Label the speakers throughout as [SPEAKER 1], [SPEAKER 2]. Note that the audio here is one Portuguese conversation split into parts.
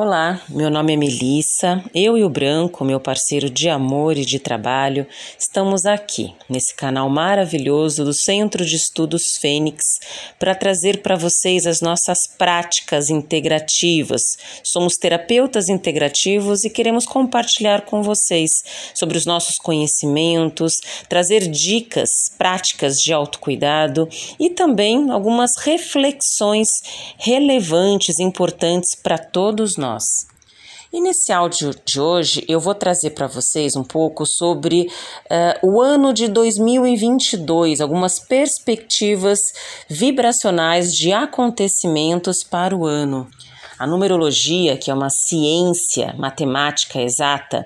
[SPEAKER 1] Olá, meu nome é Melissa. Eu e o Branco, meu parceiro de amor e de trabalho, estamos aqui nesse canal maravilhoso do Centro de Estudos Fênix para trazer para vocês as nossas práticas integrativas. Somos terapeutas integrativos e queremos compartilhar com vocês sobre os nossos conhecimentos, trazer dicas práticas de autocuidado e também algumas reflexões relevantes, importantes para todos nós nós. E nesse áudio de hoje eu vou trazer para vocês um pouco sobre uh, o ano de 2022, algumas perspectivas vibracionais de acontecimentos para o ano. A numerologia, que é uma ciência matemática exata,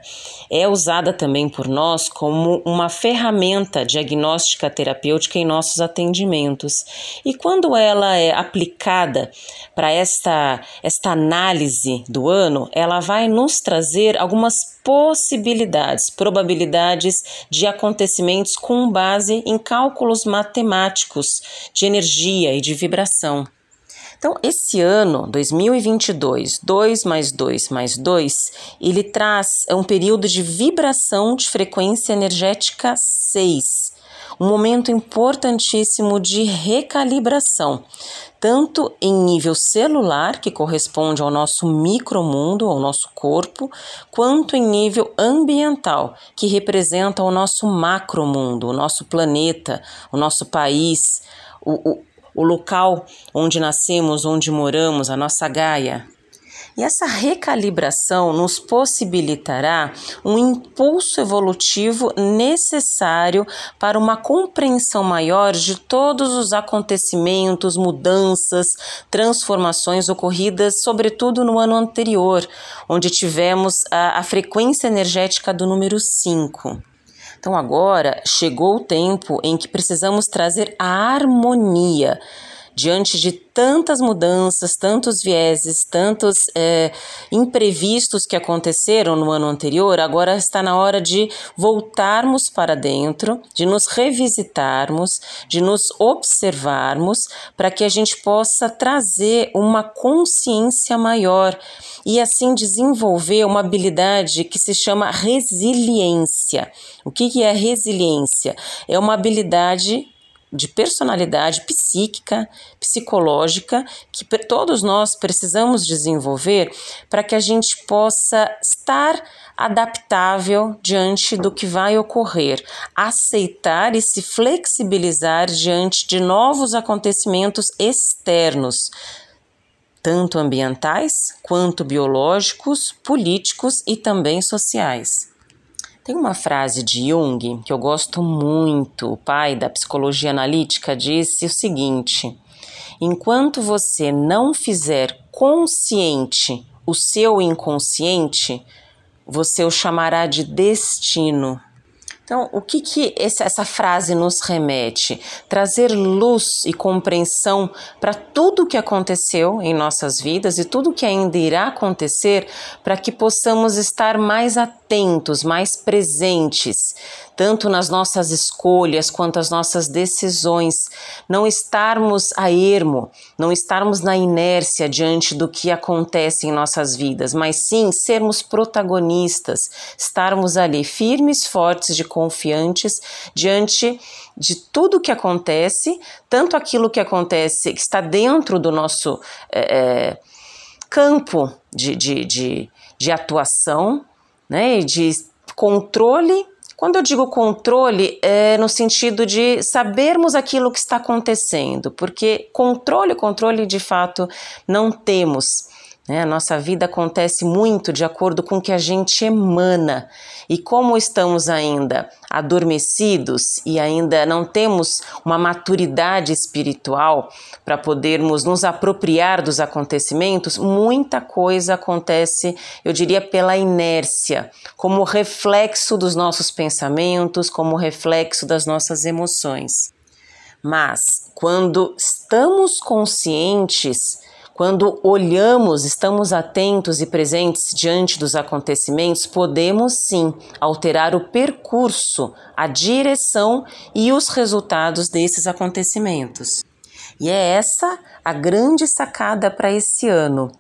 [SPEAKER 1] é usada também por nós como uma ferramenta diagnóstica terapêutica em nossos atendimentos. E quando ela é aplicada para esta, esta análise do ano, ela vai nos trazer algumas possibilidades, probabilidades de acontecimentos com base em cálculos matemáticos de energia e de vibração. Então, esse ano, 2022, 2 mais 2 mais 2, ele traz um período de vibração de frequência energética 6, um momento importantíssimo de recalibração, tanto em nível celular, que corresponde ao nosso micromundo, ao nosso corpo, quanto em nível ambiental, que representa o nosso macromundo, o nosso planeta, o nosso país, o, o o local onde nascemos, onde moramos, a nossa Gaia. E essa recalibração nos possibilitará um impulso evolutivo necessário para uma compreensão maior de todos os acontecimentos, mudanças, transformações ocorridas, sobretudo no ano anterior, onde tivemos a, a frequência energética do número 5. Então agora chegou o tempo em que precisamos trazer a harmonia diante de tantas mudanças, tantos vieses, tantos é, imprevistos que aconteceram no ano anterior, agora está na hora de voltarmos para dentro, de nos revisitarmos, de nos observarmos, para que a gente possa trazer uma consciência maior e assim desenvolver uma habilidade que se chama resiliência. O que, que é resiliência? É uma habilidade de personalidade psíquica, psicológica, que todos nós precisamos desenvolver para que a gente possa estar adaptável diante do que vai ocorrer, aceitar e se flexibilizar diante de novos acontecimentos externos, tanto ambientais quanto biológicos, políticos e também sociais. Tem uma frase de Jung que eu gosto muito. O pai da psicologia analítica disse o seguinte: enquanto você não fizer consciente o seu inconsciente, você o chamará de destino. Então, o que, que essa frase nos remete? Trazer luz e compreensão para tudo o que aconteceu em nossas vidas e tudo o que ainda irá acontecer, para que possamos estar mais atentos, mais presentes, tanto nas nossas escolhas quanto as nossas decisões, não estarmos a ermo, não estarmos na inércia diante do que acontece em nossas vidas, mas sim sermos protagonistas, estarmos ali firmes, fortes, de confiantes diante de tudo que acontece, tanto aquilo que acontece que está dentro do nosso é, campo de, de, de, de atuação, né, de controle quando eu digo controle, é no sentido de sabermos aquilo que está acontecendo, porque controle, controle de fato não temos. Né? A nossa vida acontece muito de acordo com o que a gente emana. E como estamos ainda adormecidos e ainda não temos uma maturidade espiritual para podermos nos apropriar dos acontecimentos, muita coisa acontece, eu diria, pela inércia, como reflexo dos nossos pensamentos, como reflexo das nossas emoções. Mas quando estamos conscientes quando olhamos, estamos atentos e presentes diante dos acontecimentos, podemos sim alterar o percurso, a direção e os resultados desses acontecimentos. E é essa a grande sacada para esse ano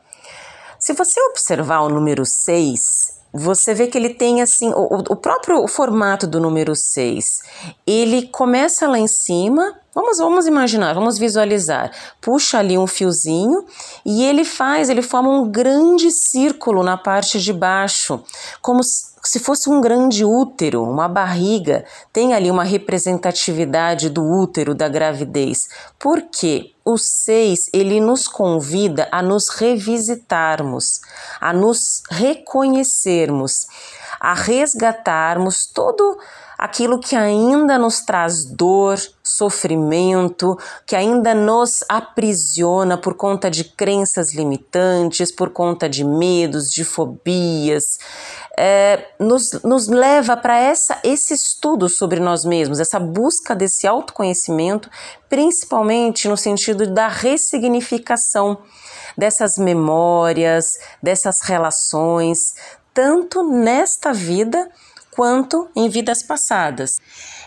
[SPEAKER 1] Se você observar o número 6, você vê que ele tem assim, o, o próprio formato do número 6, ele começa lá em cima, vamos, vamos imaginar, vamos visualizar, puxa ali um fiozinho e ele faz, ele forma um grande círculo na parte de baixo, como fosse um grande útero, uma barriga, tem ali uma representatividade do útero da gravidez. Por quê? O 6, ele nos convida a nos revisitarmos, a nos reconhecermos, a resgatarmos todo aquilo que ainda nos traz dor, sofrimento, que ainda nos aprisiona por conta de crenças limitantes, por conta de medos, de fobias, é, nos, nos leva para esse estudo sobre nós mesmos, essa busca desse autoconhecimento, principalmente no sentido da ressignificação dessas memórias, dessas relações, tanto nesta vida quanto em vidas passadas.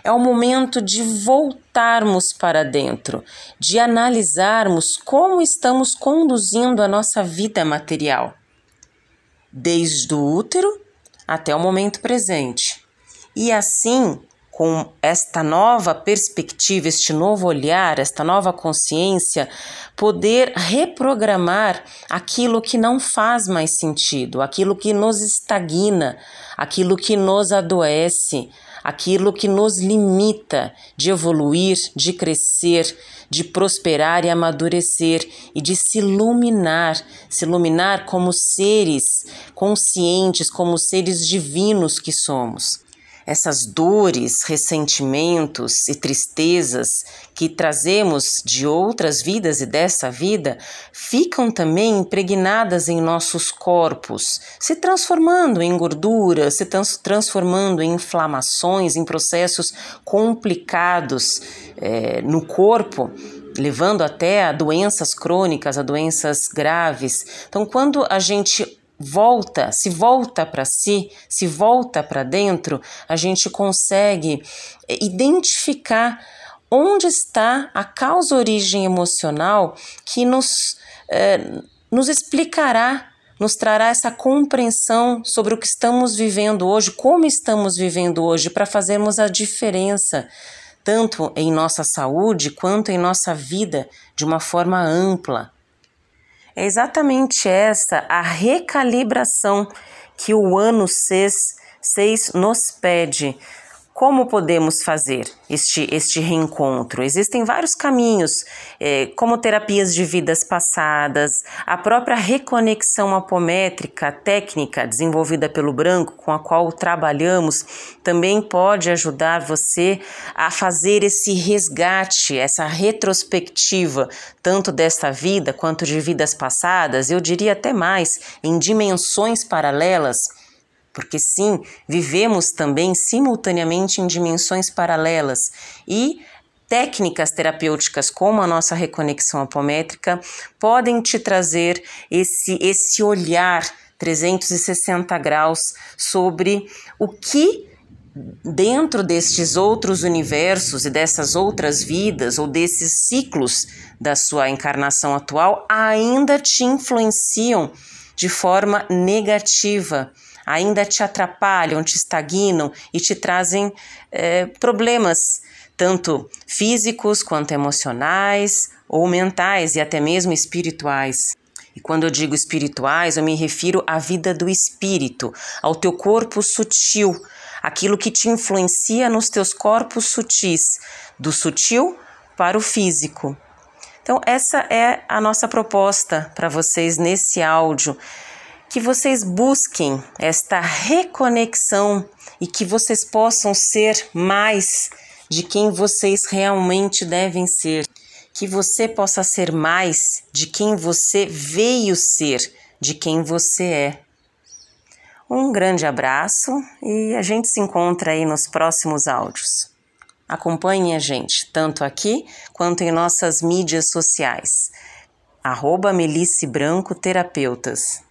[SPEAKER 1] É o momento de voltarmos para dentro, de analisarmos como estamos conduzindo a nossa vida material, desde o útero até o momento presente. E assim, com esta nova perspectiva, este novo olhar, esta nova consciência, poder reprogramar aquilo que não faz mais sentido, aquilo que nos estagna, aquilo que nos adoece, aquilo que nos limita de evoluir, de crescer, de prosperar e amadurecer e de se iluminar, se iluminar como seres conscientes, como seres divinos que somos essas dores, ressentimentos e tristezas que trazemos de outras vidas e dessa vida ficam também impregnadas em nossos corpos, se transformando em gordura, se trans transformando em inflamações, em processos complicados é, no corpo levando até a doenças crônicas, a doenças graves. Então, quando a gente volta, se volta para si, se volta para dentro, a gente consegue identificar onde está a causa origem emocional que nos, eh, nos explicará, nos trará essa compreensão sobre o que estamos vivendo hoje, como estamos vivendo hoje, para fazermos a diferença, tanto em nossa saúde quanto em nossa vida, de uma forma ampla. É exatamente essa a recalibração que o ano 6, 6 nos pede como podemos fazer este, este reencontro? Existem vários caminhos, é, como terapias de vidas passadas, a própria reconexão apométrica, técnica desenvolvida pelo Branco, com a qual trabalhamos, também pode ajudar você a fazer esse resgate, essa retrospectiva, tanto desta vida quanto de vidas passadas, eu diria até mais, em dimensões paralelas porque sim, vivemos também simultaneamente em dimensões paralelas e técnicas terapêuticas como a nossa reconexão apométrica podem te trazer esse esse olhar 360 graus sobre o que dentro destes outros universos e dessas outras vidas ou desses ciclos da sua encarnação atual ainda te influenciam de forma negativa ainda te atrapalham, te estagnam e te trazem é, problemas, tanto físicos quanto emocionais ou mentais e até mesmo espirituais. E quando eu digo espirituais, eu me refiro à vida do espírito, ao teu corpo sutil, aquilo que te influencia nos teus corpos sutis, do sutil para o físico. Então, essa é a nossa proposta para vocês nesse áudio que vocês busquem esta reconexão e que vocês possam ser mais de quem vocês realmente devem ser. Que você possa ser mais de quem você veio ser, de quem você é. Um grande abraço e a gente se encontra aí nos próximos áudios. Acompanhe a gente, tanto aqui quanto em nossas mídias sociais. Arroba Branco Terapeutas.